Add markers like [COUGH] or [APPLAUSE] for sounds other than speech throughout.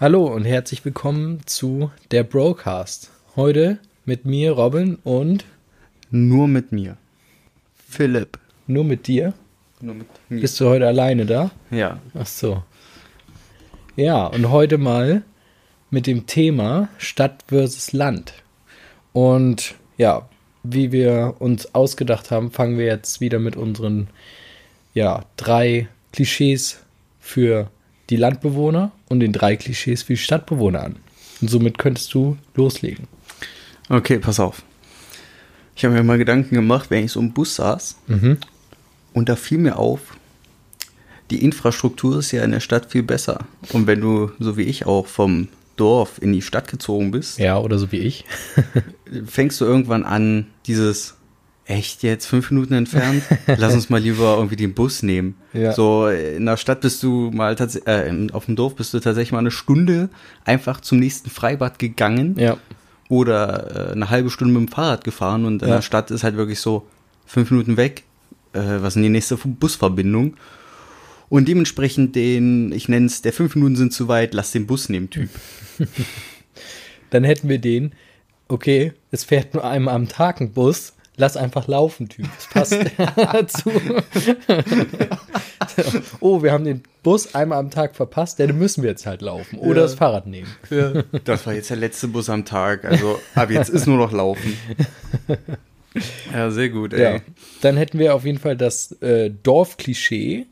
Hallo und herzlich willkommen zu der Broadcast. Heute mit mir, Robin, und Nur mit mir. Philipp. nur mit dir. Nur mit mir. Bist du heute alleine da? ja. Ach so. Ja, und heute mal mit dem Thema Stadt versus Land. Und ja, wie wir uns ausgedacht haben, fangen wir jetzt wieder mit unseren ja, drei Klischees für die Landbewohner und den drei Klischees für die Stadtbewohner an. Und somit könntest du loslegen. Okay, pass auf. Ich habe mir mal Gedanken gemacht, wenn ich so im Bus saß. Und da fiel mir auf, die Infrastruktur ist ja in der Stadt viel besser. Und wenn du, so wie ich auch, vom Dorf in die Stadt gezogen bist, Ja, oder so wie ich. [LAUGHS] fängst du irgendwann an, dieses echt jetzt fünf Minuten entfernt, [LAUGHS] lass uns mal lieber irgendwie den Bus nehmen. Ja. So in der Stadt bist du mal tatsächlich, äh, auf dem Dorf bist du tatsächlich mal eine Stunde einfach zum nächsten Freibad gegangen Ja, oder äh, eine halbe Stunde mit dem Fahrrad gefahren und in Ja. der Stadt ist halt wirklich so fünf Minuten weg. Äh, was ist denn die nächste Busverbindung? Und dementsprechend den, ich nenne es, der fünf Minuten sind zu weit, lass den Bus nehmen, Typ. [LAUGHS] dann hätten wir den, okay, es fährt nur einmal am Tag ein Bus, lass einfach laufen, Typ. Das passt [LAUGHS] dazu. [LAUGHS] oh, wir haben den Bus einmal am Tag verpasst, dann müssen wir jetzt halt laufen oder Ja. das Fahrrad nehmen. [LAUGHS] Das war jetzt der letzte Bus am Tag. Also ab jetzt ist nur noch Laufen. Ja, sehr gut, ey. Ja. Dann hätten wir auf jeden Fall das äh, Dorfklischee,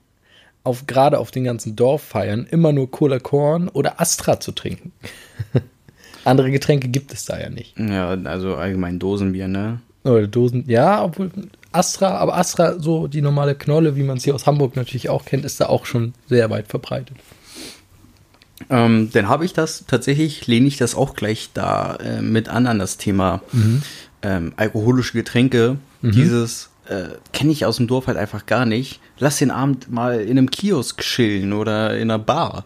auf, gerade auf den ganzen Dorffeiern, immer nur Cola Korn oder Astra zu trinken. Andere Getränke gibt es da ja nicht. Ja, also allgemein Dosenbier, ne? Oder Dosen, ja, obwohl Astra, aber Astra, so die normale Knolle, wie man es hier aus Hamburg natürlich auch kennt, ist da auch schon sehr weit verbreitet. Ähm, dann habe ich das, tatsächlich lehne ich das auch gleich da äh, mit an, an das Thema ähm, alkoholische Getränke. Dieses äh, kenne ich aus dem Dorf halt einfach gar nicht. Lass den Abend mal in einem Kiosk chillen oder in einer Bar.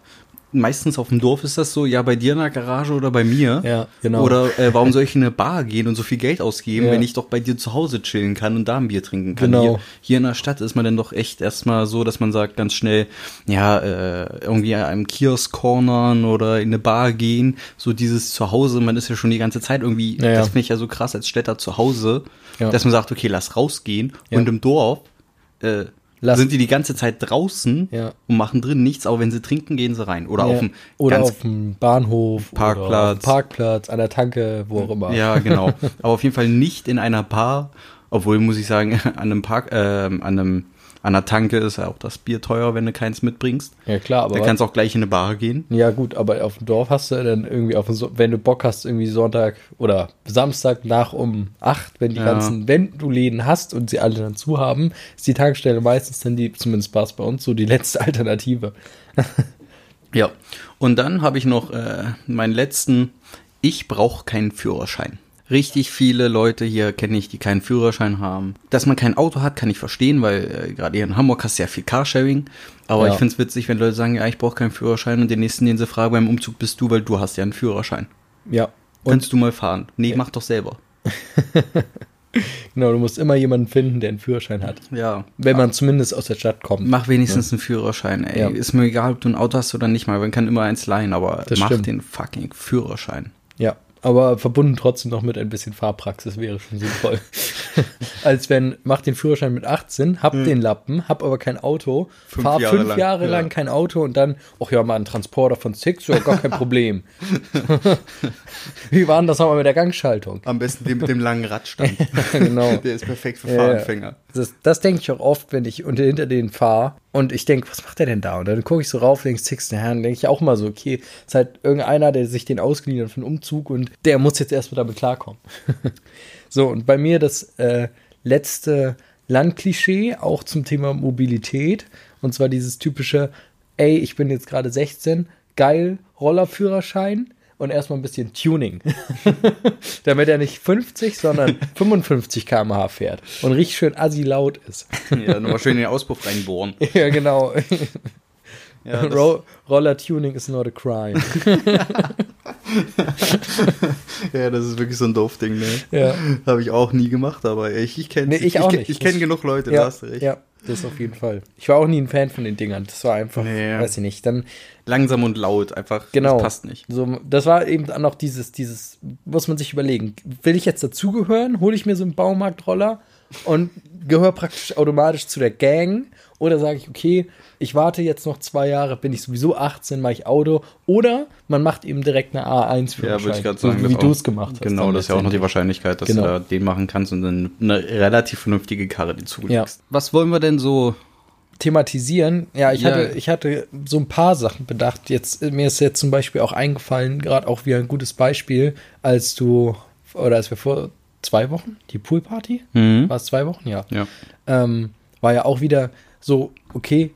Meistens auf dem Dorf ist das so, ja, bei dir in der Garage oder bei mir. Ja, genau. Oder äh, warum soll ich in eine Bar gehen und so viel Geld ausgeben, Ja. wenn ich doch bei dir zu Hause chillen kann und da ein Bier trinken kann? Genau. Hier, hier in der Stadt ist man dann doch echt erstmal so, dass man sagt ganz schnell, ja, äh, irgendwie an einem Kiosk cornern oder in eine Bar gehen. So dieses Zuhause, man ist ja schon die ganze Zeit irgendwie, Ja, das finde ich ja so krass als Städter zu Hause, dass man sagt, okay, lass rausgehen. Und im Dorf äh, Lass- sind die die ganze Zeit draußen Ja. und machen drin nichts, aber wenn sie trinken, gehen sie rein. Oder Ja. auf dem oder auf dem Bahnhof, Parkplatz. auf Parkplatz, an der Tanke, wo auch immer. Ja, genau. [LAUGHS] Aber auf jeden Fall nicht in einer Bar, obwohl muss ich sagen, [LAUGHS] an einem Park, ähm, an einem an einer Tanke ist ja auch das Bier teuer, wenn du keins mitbringst. Ja, klar, aber Da kannst du auch gleich in eine Bar gehen. Ja, gut, aber auf dem Dorf hast du dann irgendwie, auf so wenn du Bock hast, irgendwie Sonntag oder Samstag nach um 8, wenn die Ja. ganzen, wenn du Läden hast und sie alle dann zu haben, ist die Tankstelle meistens dann die, zumindest war es bei uns so, die letzte [LAUGHS] Alternative. [LAUGHS] Ja. Und dann habe ich noch äh, meinen letzten, ich brauche keinen Führerschein. Richtig viele Leute hier kenne ich, die keinen Führerschein haben. Dass man kein Auto hat, kann ich verstehen, weil äh, gerade hier in Hamburg hast du ja viel Carsharing. Aber Ja. ich finde es witzig, wenn Leute sagen, ja, ich brauche keinen Führerschein und den nächsten, den sie fragen beim Umzug bist du, weil du hast ja einen Führerschein. Ja. Und Kannst du mal fahren? Nee, mach doch selber. [LAUGHS] genau, du musst immer jemanden finden, der einen Führerschein hat. Ja. Wenn man zumindest aus der Stadt kommt. Mach wenigstens einen Führerschein, ey. Ja. Ist mir egal, ob du ein Auto hast oder nicht mal. Man kann immer eins leihen, aber Das mach stimmt. den fucking Führerschein. Ja, aber verbunden trotzdem noch mit ein bisschen Fahrpraxis wäre schon sinnvoll. [LAUGHS] Als wenn, mach den Führerschein mit 18, hab den Lappen, hab aber kein Auto, Hm. Fünf fahr Jahre fünf lang, Jahre ja. lang kein Auto und dann, ach ja, mal ein Transporter von Six, ja, gar kein Problem. [LAUGHS] Wie war denn das nochmal mit der Gangschaltung? Am besten den mit dem langen Radstand. [LAUGHS] genau. Der ist perfekt für Ja, Fahranfänger. Das, das denke ich auch oft, wenn ich unter, hinter denen fahre und ich denke, was macht der denn da? Und dann gucke ich so rauf, denke Six, der Herrn, denke ich auch mal so, okay, ist halt irgendeiner, der sich den ausgeliehen hat für einen Umzug und der muss jetzt erstmal damit klarkommen. [LAUGHS] so, und bei mir das äh, letzte Landklischee, auch zum Thema Mobilität, und zwar dieses typische, ey, ich bin jetzt gerade 16, geil, Rollerführerschein und erstmal ein bisschen Tuning. [LAUGHS] Damit er nicht 50, sondern 55 km/h fährt und richtig schön assi laut ist. Ja, nochmal schön in den Auspuff reinbohren. [LAUGHS] ja, genau. Ja, Roller Tuning is not a crime. [LAUGHS] [LAUGHS] ja, das ist wirklich so ein Dorfding, ne? Ja. Habe ich auch nie gemacht, aber ich, ich kenne Nee, ich auch ich, nicht. Ich kenne genug Leute, ja, da hast du recht. ja, das auf jeden Fall. Ich war auch nie ein Fan von den Dingern. Das war einfach, Nee. weiß ich nicht. Dann Langsam und laut, einfach, Genau. das passt nicht. So, das war eben dann noch dieses, dieses, muss man sich überlegen, will ich jetzt dazugehören? Hole ich mir so einen Baumarktroller und gehöre praktisch automatisch zu der Gang? Oder sage ich, okay, ich warte jetzt noch zwei Jahre, bin ich sowieso 18, mache ich Auto. Oder man macht eben direkt eine A1 für Ja, würde ich gerade sagen. so, wie du es gemacht hast. Genau, das ist ja auch noch die. Wahrscheinlichkeit, dass Genau. du da den machen kannst und dann eine relativ vernünftige Karre dir zulegst. Ja. Was wollen wir denn so? thematisieren. Ja, ich Ja. hatte, ich hatte so ein paar Sachen bedacht. Jetzt, mir ist jetzt zum Beispiel auch eingefallen, gerade auch wieder ein gutes Beispiel, als du, oder als wir vor zwei Wochen, die Poolparty, Mhm. war es zwei Wochen? Ja. Ja. Ähm, war ja auch wieder so, okay,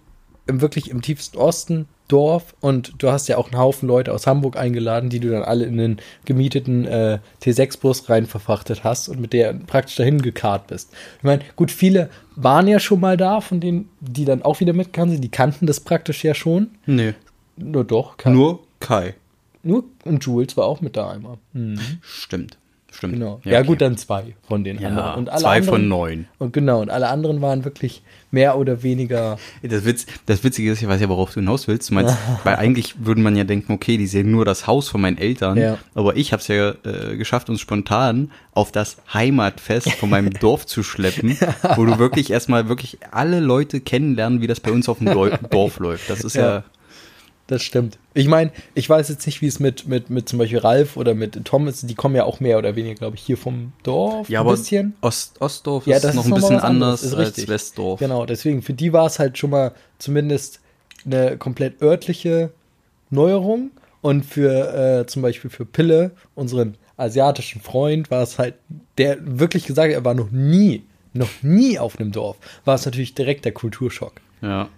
im, wirklich im tiefsten Osten, Dorf und du hast ja auch einen Haufen Leute aus Hamburg eingeladen, die du dann alle in den gemieteten äh, T6-Bus rein verfrachtet hast und mit der praktisch dahin gekarrt bist. Ich meine, gut, viele waren ja schon mal da, von denen, die dann auch wieder mitkamen, sind, die kannten das praktisch ja schon. Nee, Nur doch, Kai. nur Kai. nur und Jules war auch mit da einmal. Mhm. Stimmt. Stimmt. Genau. Ja, okay. gut, dann zwei von den Ja, anderen. Und alle zwei anderen, von neun. Und genau, und alle anderen waren wirklich mehr oder weniger Das, Witz, das Witzige ist, ich weiß ja, worauf du hinaus willst. Du meinst, [LAUGHS] weil eigentlich würde man ja denken, okay, die sehen nur das Haus von meinen Eltern. Ja. Aber ich habe es ja äh, geschafft, uns spontan auf das Heimatfest von meinem [LAUGHS] Dorf zu schleppen, wo du wirklich erstmal wirklich alle Leute kennenlernen, wie das bei uns auf dem Dor- [LAUGHS] Dorf läuft. Das ist ja, Ja. Das stimmt. Ich meine, ich weiß jetzt nicht, wie es mit, mit, mit zum Beispiel Ralf oder mit Tom ist. Die kommen ja auch mehr oder weniger, glaube ich, hier vom Dorf ja, ein aber bisschen. Ost, Ostdorf Ja, ist noch ist ein noch mal bisschen anders ist als richtig. Westdorf. Genau, deswegen, für die war es halt schon mal zumindest eine komplett örtliche Neuerung. Und für äh, zum Beispiel für Pille, unseren asiatischen Freund, war es halt, der wirklich gesagt hat, er war noch nie, noch nie auf einem Dorf, war es natürlich direkt der Kulturschock. Ja.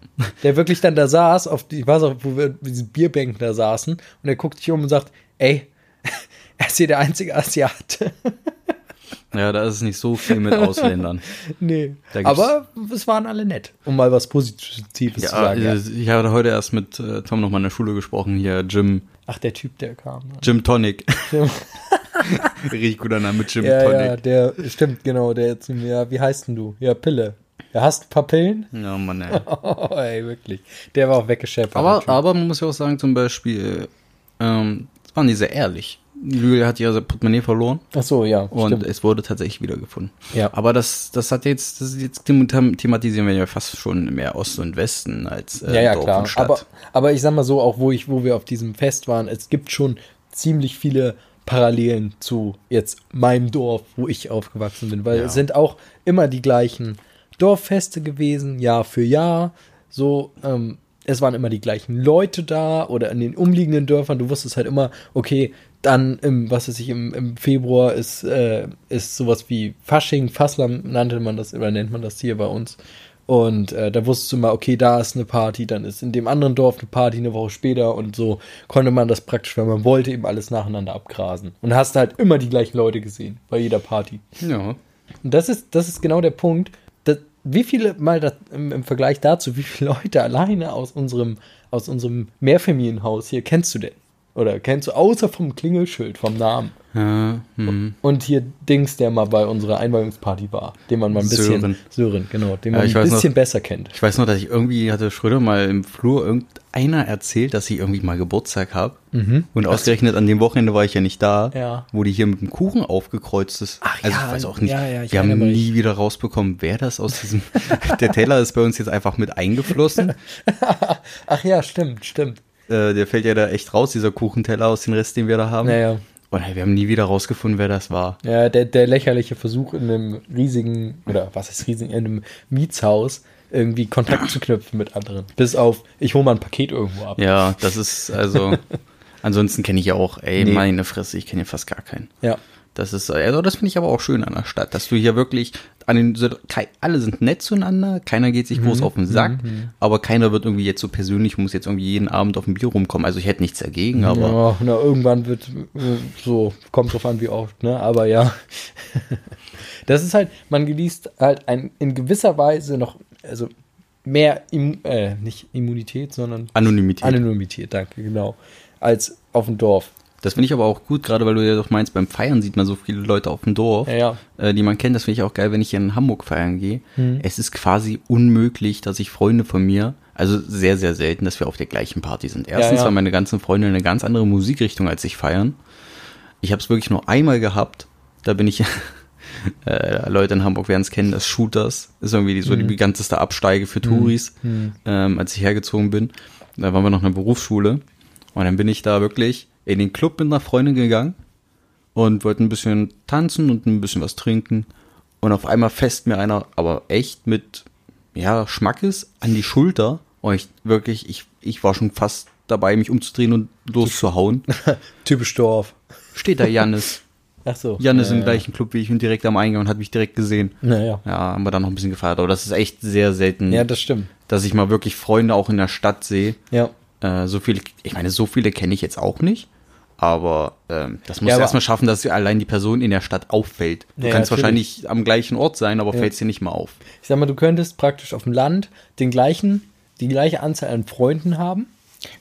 Der wirklich dann da saß, auf die, ich weiß auch, wo wir diesen Bierbänken da saßen, und er guckt sich um und sagt, ey, [LAUGHS] er ist hier der einzige Asiate. ja, da ist es nicht so viel mit Ausländern. [LAUGHS] nee. Aber es waren alle nett, um mal was Positives Ja, zu sagen. Ja. äh, ich hatte heute erst mit äh, Tom noch mal in der Schule gesprochen, hier Jim, Ach, der Typ, der kam. ne? Jim Tonic. Jim. [LAUGHS] Richtig guter Name, Jim Ja, Tonic. ja, der, stimmt, genau, der jetzt, ja, wie heißt denn du? Ja, Pille. Ja, hast ein paar Pillen? Ja, Mann, ey. [LAUGHS] Oh, ey, wirklich. Der war auch weggeschäppert. Aber, aber man muss ja auch sagen, zum Beispiel, ähm, es waren die sehr ehrlich. Julia hat ja sein Portemonnaie verloren Ach so, ja, und stimmt. es wurde tatsächlich wiedergefunden. Ja. Aber das, das hat jetzt, das ist jetzt them- thematisieren wir ja fast schon mehr Ost und Westen als äh, ja, ja, Dorf klar. und Stadt. Aber, aber ich sag mal so, auch wo ich, wo wir auf diesem Fest waren, es gibt schon ziemlich viele Parallelen zu jetzt meinem Dorf, wo ich aufgewachsen bin, weil Ja. es sind auch immer die gleichen Dorffeste gewesen, Jahr für Jahr. So, ähm, es waren immer die gleichen Leute da oder in den umliegenden Dörfern. Du wusstest halt immer, okay, dann im, was weiß ich, im, im Februar ist, äh, ist sowas wie Fasching, Fasslam nannte man das, oder nennt man das hier bei uns. Und äh, da wusstest du mal, okay, da ist eine Party, dann ist in dem anderen Dorf eine Party eine Woche später und so konnte man das praktisch, wenn man wollte, eben alles nacheinander abgrasen. Und hast halt immer die gleichen Leute gesehen bei jeder Party. ja. Und das ist, das ist genau der Punkt. Wie viele mal das, im, im Vergleich dazu, wie viele Leute alleine aus unserem, aus unserem Mehrfamilienhaus hier kennst du denn? Oder kennst du außer vom Klingelschild, vom Namen? Ja hm. Und hier Dings, der mal bei unserer Einweihungsparty war, den man mal ein bisschen. Sören. Sören, genau, den Ja, man ich ein bisschen noch- besser kennt. Ich weiß noch, dass ich irgendwie hatte Schröder mal im Flur irgendeiner erzählt, dass ich irgendwie mal Geburtstag habe. Und ausgerechnet an dem Wochenende war ich ja nicht da, Mhm. Ja. wo die hier mit dem Kuchen aufgekreuzt ist. Ach also ja, ich weiß auch nicht. ja, ja, ich wir haben nie wieder rausbekommen, wer das aus diesem. [LAUGHS] der Teller ist bei uns jetzt einfach mit eingeflossen. [LAUGHS] Ach ja, stimmt, stimmt. äh, der fällt ja da echt raus, dieser Kuchenteller aus dem Rest, den wir da haben. Naja. Und wir haben nie wieder rausgefunden, wer das war. Ja, der, der lächerliche Versuch in einem riesigen, oder was ist riesig, in einem Mietshaus irgendwie Kontakt zu knüpfen mit anderen. Bis auf, ich hole mal ein Paket irgendwo ab. Ja, das ist also. [LAUGHS] ansonsten kenne ich ja auch, ey, Nee. meine Fresse, ich kenne ja fast gar keinen. Ja. Das ist, also das finde ich aber auch schön an der Stadt, dass du hier wirklich an den, alle sind nett zueinander, keiner geht sich Mhm. groß auf den Sack, aber keiner wird irgendwie jetzt so persönlich, muss jetzt irgendwie jeden Abend auf ein Bier rumkommen. Also ich hätte nichts dagegen, aber ja, na, irgendwann wird äh, so, kommt drauf an, wie oft, ne? Aber ja. [LAUGHS] das ist halt, man genießt halt ein, in gewisser Weise noch, also mehr, Immu äh, nicht Immunität, sondern Anonymität. Anonymität, danke, genau, als auf dem Dorf. Das finde ich aber auch gut, gerade weil du ja doch meinst, beim Feiern sieht man so viele Leute auf dem Dorf, Ja, ja. Äh, die man kennt. Das finde ich auch geil, wenn ich in Hamburg feiern gehe. Hm. Es ist quasi unmöglich, dass ich Freunde von mir, also sehr, sehr selten, dass wir auf der gleichen Party sind. Erstens, ja. weil meine ganzen Freunde eine ganz andere Musikrichtung als ich feiern. Ich habe es wirklich nur einmal gehabt. Da bin ich, [LAUGHS] äh, Leute in Hamburg werden es kennen, das Shooters ist irgendwie die, so Hm. die bekannteste Absteige für Touris, ähm, als ich hergezogen bin. Da waren wir noch in der Berufsschule und dann bin ich da wirklich in den Club mit einer Freundin gegangen und wollte ein bisschen tanzen und ein bisschen was trinken und auf einmal fest mir einer, aber echt mit ja Schmackes an die Schulter und ich wirklich, ich ich war schon fast dabei, mich umzudrehen und loszuhauen. [LAUGHS] Typisch Dorf. Steht da Jannis. [LAUGHS] Ach so. Jan ist ja, im gleichen Club wie ich und direkt am Eingang und hat mich direkt gesehen. Naja. Ja, haben wir dann noch ein bisschen gefeiert. Aber das ist echt sehr selten, Ja, das stimmt. dass ich mal wirklich Freunde auch in der Stadt sehe. Ja. Äh, so viele, ich meine, so viele kenne ich jetzt auch nicht. Aber ähm, das muss Ja, ja, erstmal schaffen, dass allein die Person in der Stadt auffällt. Du Ja, kannst natürlich. wahrscheinlich am gleichen Ort sein, aber fällst dir nicht mal auf. Ich sag mal, du könntest praktisch auf dem Land den gleichen, die gleiche Anzahl an Freunden haben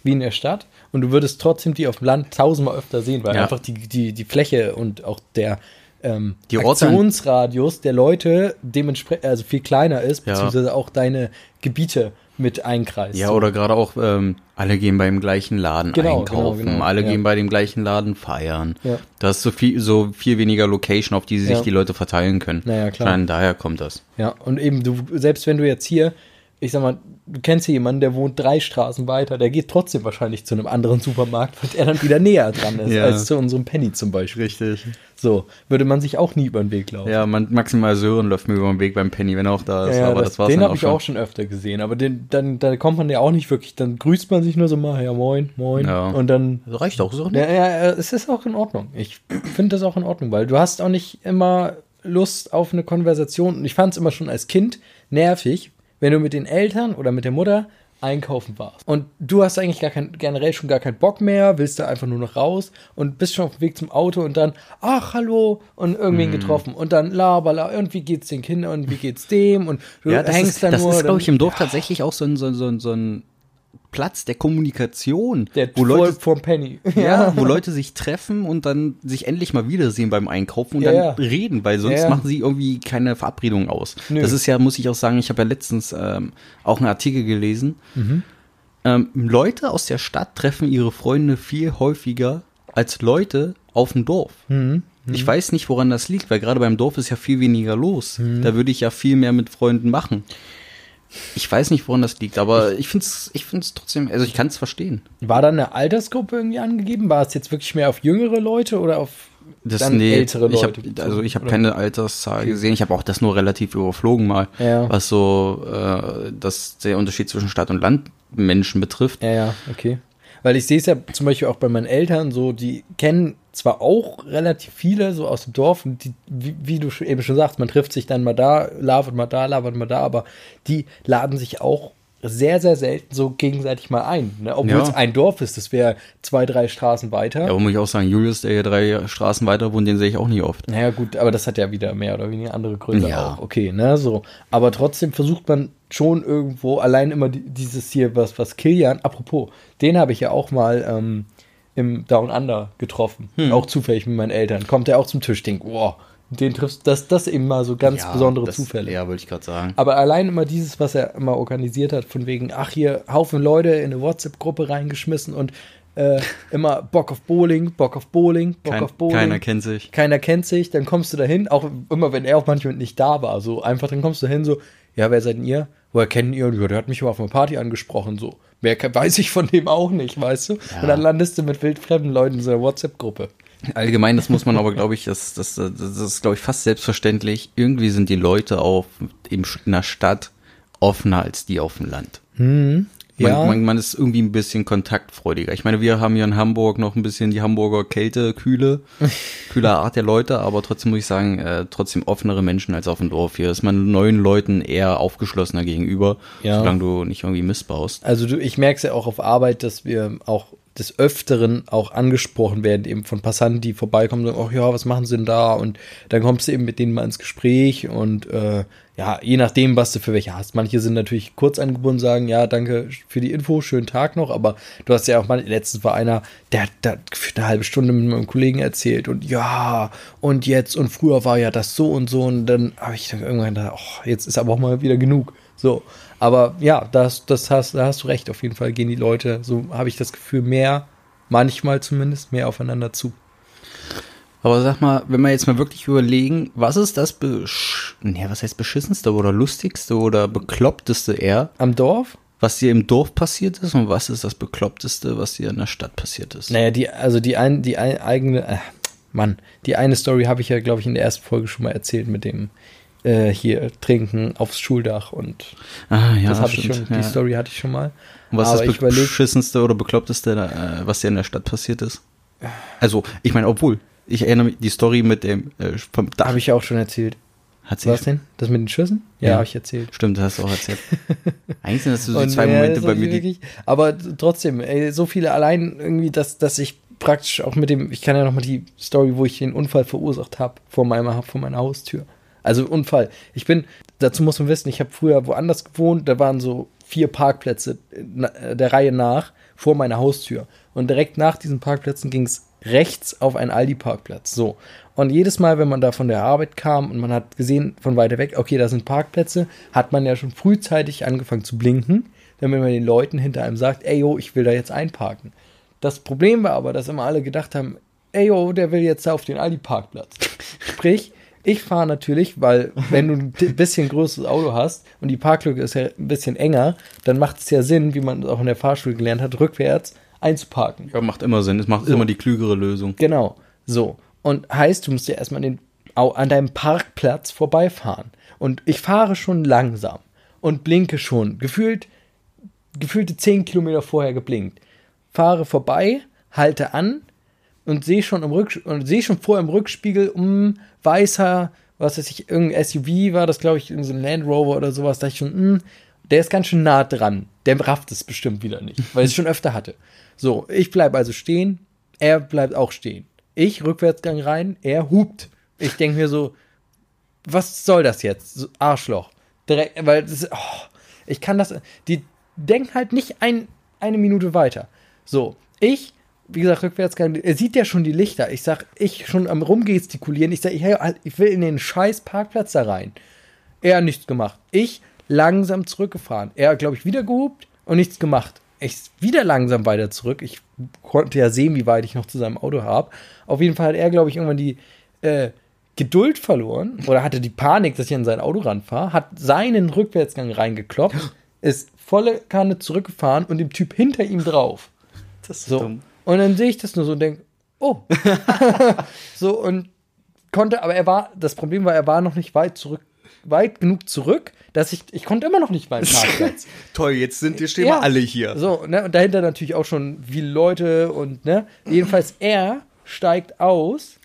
wie in der Stadt und du würdest trotzdem die auf dem Land tausendmal öfter sehen, weil Ja. einfach die, die, die Fläche und auch der ähm, Die Aktionsradius der Leute dementsprechend also viel kleiner ist, Ja. beziehungsweise auch deine Gebiete mit einkreist. Ja, oder gerade auch, ähm, alle gehen beim gleichen Laden Genau, einkaufen, genau, genau, alle ja. gehen bei dem gleichen Laden feiern. Ja. Da ist so viel, so viel weniger Location, auf die sich Ja. die Leute verteilen können. Naja, klar. Schein, daher kommt das. Ja, und eben du, selbst wenn du jetzt hier, ich sag mal, du kennst hier jemanden, der wohnt drei Straßen weiter, der geht trotzdem wahrscheinlich zu einem anderen Supermarkt, weil er dann wieder näher dran ist, Ja. als zu unserem Penny zum Beispiel. Richtig. So, würde man sich auch nie über den Weg laufen. Ja, man, maximal Sören läuft mir über den Weg beim Penny, wenn er auch da ist. Ja, aber das, das, war's den dann habe ich auch schon öfter gesehen, aber den, dann, da kommt man ja auch nicht wirklich, dann grüßt man sich nur so mal, ja moin, moin, Ja. und dann Das reicht auch so. Ja, ja, ja, es ist auch in Ordnung. Ich finde das auch in Ordnung, weil du hast auch nicht immer Lust auf eine Konversation. Und ich fand es immer schon als Kind nervig, wenn du mit den Eltern oder mit der Mutter einkaufen warst. Und du hast eigentlich gar kein, generell schon gar keinen Bock mehr, willst da einfach nur noch raus und bist schon auf dem Weg zum Auto und dann, ach, hallo, und irgendwen getroffen und dann labala, und wie geht's den Kindern und wie geht's dem und du Ja, das hängst ist, dann das nur. ist dann- glaube ich, im Dorf tatsächlich auch so ein, so, so, ein- so ein Platz der Kommunikation. der wo Leute, vorm Penny. [LAUGHS] ja, wo Leute sich treffen und dann sich endlich mal wiedersehen beim Einkaufen und Ja, dann ja. reden, weil sonst Ja, ja. machen sie irgendwie keine Verabredung aus. Nö. Das ist ja, muss ich auch sagen, ich habe ja letztens ähm, auch einen Artikel gelesen. Mhm. Ähm, Leute aus der Stadt treffen ihre Freunde viel häufiger als Leute auf dem Dorf. Mhm. Ich weiß nicht, woran das liegt, weil gerade beim Dorf ist ja viel weniger los. Mhm. Da würde ich ja viel mehr mit Freunden machen. Ich weiß nicht, woran das liegt, aber ich finde es ich find's trotzdem, also ich kann es verstehen. War da eine Altersgruppe irgendwie angegeben? War es jetzt wirklich mehr auf jüngere Leute oder auf Das, dann nee, ältere ich Leute? hab, also ich habe keine Alterszahl gesehen. Ich habe auch das nur relativ überflogen mal, Ja. was so äh, das der Unterschied zwischen Stadt und Landmenschen betrifft. Ja, ja, okay. Weil ich sehe es ja zum Beispiel auch bei meinen Eltern so, die kennen zwar auch relativ viele so aus dem Dorf, und die, wie, wie du eben schon sagst, man trifft sich dann mal da, labert mal da, labert mal da, aber die laden sich auch sehr, sehr selten so gegenseitig mal ein. Ne? Obwohl Ja. es ein Dorf ist, das wäre zwei, drei Straßen weiter. Ja, aber muss ich auch sagen, Julius, der hier drei Straßen weiter wohnt, den sehe ich auch nicht oft. Naja, gut, aber das hat ja wieder mehr oder weniger andere Gründe Ja. auch. Okay, ne, so. Aber trotzdem versucht man schon irgendwo, allein immer die, dieses hier, was, was Kilian, apropos, den habe ich ja auch mal ähm, im Down Under getroffen. Hm. Auch zufällig mit meinen Eltern. Kommt er auch zum Tisch, denkt, wow, den triffst das, das eben mal so ganz Ja, besondere das- Zufälle. Ja, wollte ich gerade sagen. Aber allein immer dieses, was er immer organisiert hat, von wegen, ach hier, Haufen Leute in eine WhatsApp-Gruppe reingeschmissen und äh, [LAUGHS] immer Bock auf Bowling, Bock auf Bowling, Bock Kein, auf Bowling keiner kennt sich. keiner kennt sich, dann kommst du dahin, auch immer wenn er auch manchmal nicht da war, so einfach, dann kommst du hin, so, ja, wer seid denn ihr? Woher kennen ihr? Ja, der hat mich mal auf einer Party angesprochen, so. Mehr weiß ich von dem auch nicht, weißt du? Und dann landest du mit wildfremden Leuten in so einer WhatsApp-Gruppe. Allgemein, das muss man aber, glaube ich, das, das, das ist, glaube ich, fast selbstverständlich. Irgendwie sind die Leute auf, in der Stadt offener als die auf dem Land. Man, Ja. man, man ist irgendwie ein bisschen kontaktfreudiger. Ich meine, wir haben hier in Hamburg noch ein bisschen die Hamburger Kälte, [LAUGHS] kühle, kühle Art der Leute, aber trotzdem muss ich sagen, äh, trotzdem offenere Menschen als auf dem Dorf. Hier ist man neuen Leuten eher aufgeschlossener gegenüber, Ja. solange du nicht irgendwie missbaust. Also du, ich merke es ja auch auf Arbeit, dass wir auch des Öfteren auch angesprochen werden, eben von Passanten, die vorbeikommen und sagen, oh ja, was machen sie denn da? Und dann kommst du eben mit denen mal ins Gespräch und äh, ja, je nachdem, was du für welche hast. Manche sind natürlich kurz angebunden, sagen, ja, danke für die Info, schönen Tag noch, aber du hast ja auch mal, letztens war einer, der hat da für eine halbe Stunde mit meinem Kollegen erzählt und ja, und jetzt und früher war ja das so und so und dann habe ich dann irgendwann gedacht, oh, jetzt ist aber auch mal wieder genug. So, aber ja, das, das hast, da hast du recht. Auf jeden Fall gehen die Leute, so habe ich das Gefühl, mehr, manchmal zumindest, mehr aufeinander zu. Aber sag mal, wenn wir jetzt mal wirklich überlegen, was ist das, besch nee, was heißt beschissenste oder lustigste oder bekloppteste eher? Am Dorf? Was dir im Dorf passiert ist und was ist das bekloppteste, was dir in der Stadt passiert ist? Naja, die, also die, ein, die ein, eigene, äh, Mann, die eine Story habe ich ja, glaube ich, in der ersten Folge schon mal erzählt mit dem, äh, hier trinken aufs Schuldach und ah, ja, das habe ich schon, ja. die Story hatte ich schon mal. Und was Aber ist das beschissenste oder bekloppteste, äh, was dir in der Stadt passiert ist? Also, ich meine, obwohl, ich erinnere mich, die Story mit dem äh, vom Dach. Habe ich ja auch schon erzählt. hat sie Was denn? Das mit den Schüssen? Ja, Ja. habe ich erzählt. Stimmt, das hast du auch erzählt. [LAUGHS] Eigentlich sind das so die zwei ja, Momente das bei mir, wirklich, aber trotzdem, ey, so viele allein irgendwie, dass, dass ich praktisch auch mit dem, ich kann ja noch mal die Story, wo ich den Unfall verursacht habe, vor vor meiner Haustür. Also Unfall. Ich bin, dazu muss man wissen, ich habe früher woanders gewohnt, da waren so vier Parkplätze der Reihe nach vor meiner Haustür. Und direkt nach diesen Parkplätzen ging es rechts auf einen Aldi-Parkplatz. So. Und jedes Mal, wenn man da von der Arbeit kam und man hat gesehen von weiter weg, okay, da sind Parkplätze, hat man ja schon frühzeitig angefangen zu blinken, damit man den Leuten hinter einem sagt, ey, yo, ich will da jetzt einparken. Das Problem war aber, dass immer alle gedacht haben, ey, yo, der will jetzt da auf den Aldi-Parkplatz. [LAUGHS] Sprich, ich fahre natürlich, weil wenn du ein bisschen größeres Auto hast und die Parklücke ist ja ein bisschen enger, dann macht es ja Sinn, wie man auch in der Fahrschule gelernt hat, rückwärts einzuparken. Ja, macht immer Sinn. Es macht So. immer die klügere Lösung. Genau, so. Und heißt, du musst ja erstmal den, an deinem Parkplatz vorbeifahren. Und ich fahre schon langsam und blinke schon. Gefühlt, gefühlte 10 Kilometer vorher geblinkt. Fahre vorbei, halte an und sehe schon im Rück und sehe schon vor im Rückspiegel um weißer, was weiß ich, irgendein SUV war das, glaube ich, in so ein Land Rover oder sowas, da ich schon, hm, der ist ganz schön nah dran. Der rafft es bestimmt wieder nicht, weil ich es schon öfter hatte. So, ich bleibe also stehen, er bleibt auch stehen. Ich Rückwärtsgang rein, er hupt. Ich denke mir so, was soll das jetzt? So, Arschloch. Direkt, weil das, oh, ich kann das, die denken halt nicht ein, eine Minute weiter. So, ich, wie gesagt, Rückwärtsgang, er sieht ja schon die Lichter. Ich sag, ich schon am rumgestikulieren. Ich sag, ich, ich will in den scheiß Parkplatz da rein. Er hat nichts gemacht. Ich langsam zurückgefahren. Er, glaube ich, wieder gehupt und nichts gemacht. Ich wieder langsam weiter zurück. Ich konnte ja sehen, wie weit ich noch zu seinem Auto habe. Auf jeden Fall hat er, glaube ich, irgendwann die äh, Geduld verloren oder hatte die Panik, dass ich an sein Auto ranfahre, hat seinen Rückwärtsgang reingekloppt, [GASPS] ist volle Kanne zurückgefahren und dem Typ hinter ihm drauf. Das ist So. Und dann sehe ich das nur so und denke, oh. [LAUGHS] [LAUGHS] so und konnte, aber er war, das Problem war, er war noch nicht weit zurück, weit genug zurück, dass ich, ich konnte immer noch nicht meinen Parkplatz. [LAUGHS] Toll, jetzt sind wir stehen Ja. wir alle hier. So, ne, und dahinter natürlich auch schon viele Leute und, ne, jedenfalls er steigt aus.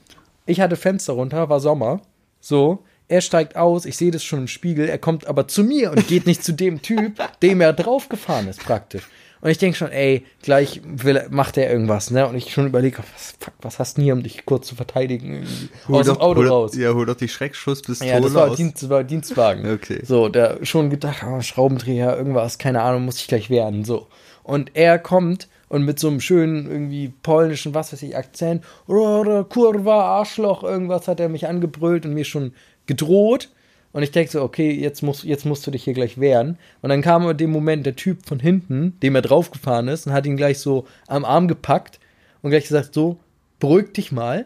Ich hatte Fenster runter, war Sommer. So, er steigt aus, ich sehe das schon im Spiegel, er kommt aber zu mir und geht nicht zu dem Typ, dem er draufgefahren ist, praktisch. Und ich denke schon, ey, gleich will, macht er irgendwas, ne? Und ich schon überlege, was, fuck, was hast du denn hier, um dich kurz zu verteidigen? Irgendwie aus dem Auto hol, raus. Ja, hol doch die Schreckschusspistole Ja, das war, aus. Dienst, war Dienstwagen. Okay. So, der schon gedacht, oh, Schraubendreher, irgendwas, keine Ahnung, muss ich gleich werden. So. Und er kommt und mit so einem schönen, irgendwie polnischen, was weiß ich, Akzent, "Rohre, Kurva, Arschloch, irgendwas hat er mich angebrüllt und mir schon gedroht. Und ich denke so, okay, jetzt, musst- jetzt musst du dich hier gleich wehren. Und dann kam in dem Moment der Typ von hinten, dem er draufgefahren ist, und hat ihn gleich so am Arm gepackt und gleich gesagt, so, beruhig dich mal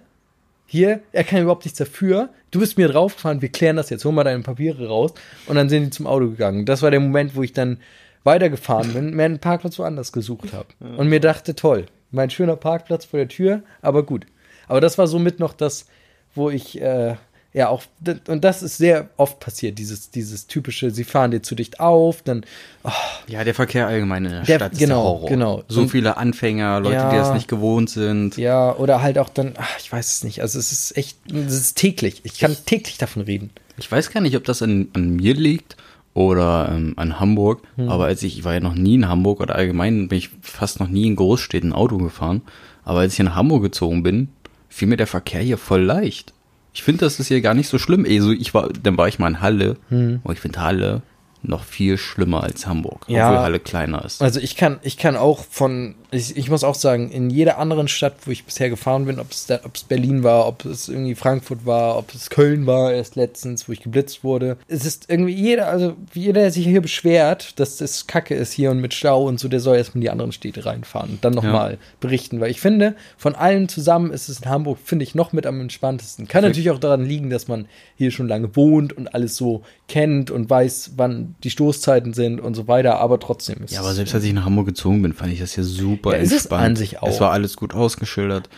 hier, er kann überhaupt nichts dafür. Du bist mir draufgefahren, wir klären das jetzt, hol mal deine Papiere raus. Und dann sind die zum Auto gegangen. Das war der Moment, wo ich dann weitergefahren bin, mir einen Parkplatz woanders gesucht habe. Und mir dachte, toll, mein schöner Parkplatz vor der Tür, aber gut. Aber das war somit noch das, wo ich, äh, ja, auch, und das ist sehr oft passiert, dieses, dieses typische, sie fahren dir zu dicht auf, dann, oh, Ja, der Verkehr allgemein in der, Der- Stadt ist genau, der Horror. genau. So Und- viele Anfänger, Leute, die Ja. das nicht gewohnt sind. ja, oder halt auch dann, ach, ich weiß es nicht, also es ist echt, es ist täglich, ich kann täglich davon reden. Ich weiß gar nicht, ob das an, an mir liegt oder ähm, an Hamburg. Hm. Aber als ich, ich war ja noch nie in Hamburg oder allgemein bin ich fast noch nie in Großstädten Auto gefahren. Aber als ich nach Hamburg gezogen bin, fiel mir der Verkehr hier voll leicht. Ich finde, das ist hier gar nicht so schlimm. Also ich war, dann war ich mal in Halle. Hm. Und ich finde Halle noch viel schlimmer als Hamburg, ja, obwohl Halle kleiner ist. Also ich kann, ich kann auch von, ich, ich muss auch sagen, in jeder anderen Stadt, wo ich bisher gefahren bin, ob es, ob es Berlin war, ob es irgendwie Frankfurt war, ob es Köln war, erst letztens, wo ich geblitzt wurde. Es ist irgendwie jeder, also jeder, der sich hier beschwert, dass das Kacke ist hier und mit Stau und so, der soll erstmal in die anderen Städte reinfahren und dann nochmal ja. berichten, weil ich finde, von allen zusammen ist es in Hamburg, finde ich, noch mit am entspanntesten. Kann natürlich auch daran liegen, dass man hier schon lange wohnt und alles so kennt und weiß, wann die Stoßzeiten sind und so weiter, aber trotzdem ist Ja, aber selbst als ich nach Hamburg gezogen bin, fand ich das hier super ja, entspannt. Ist es an sich auch. Es war alles gut ausgeschildert.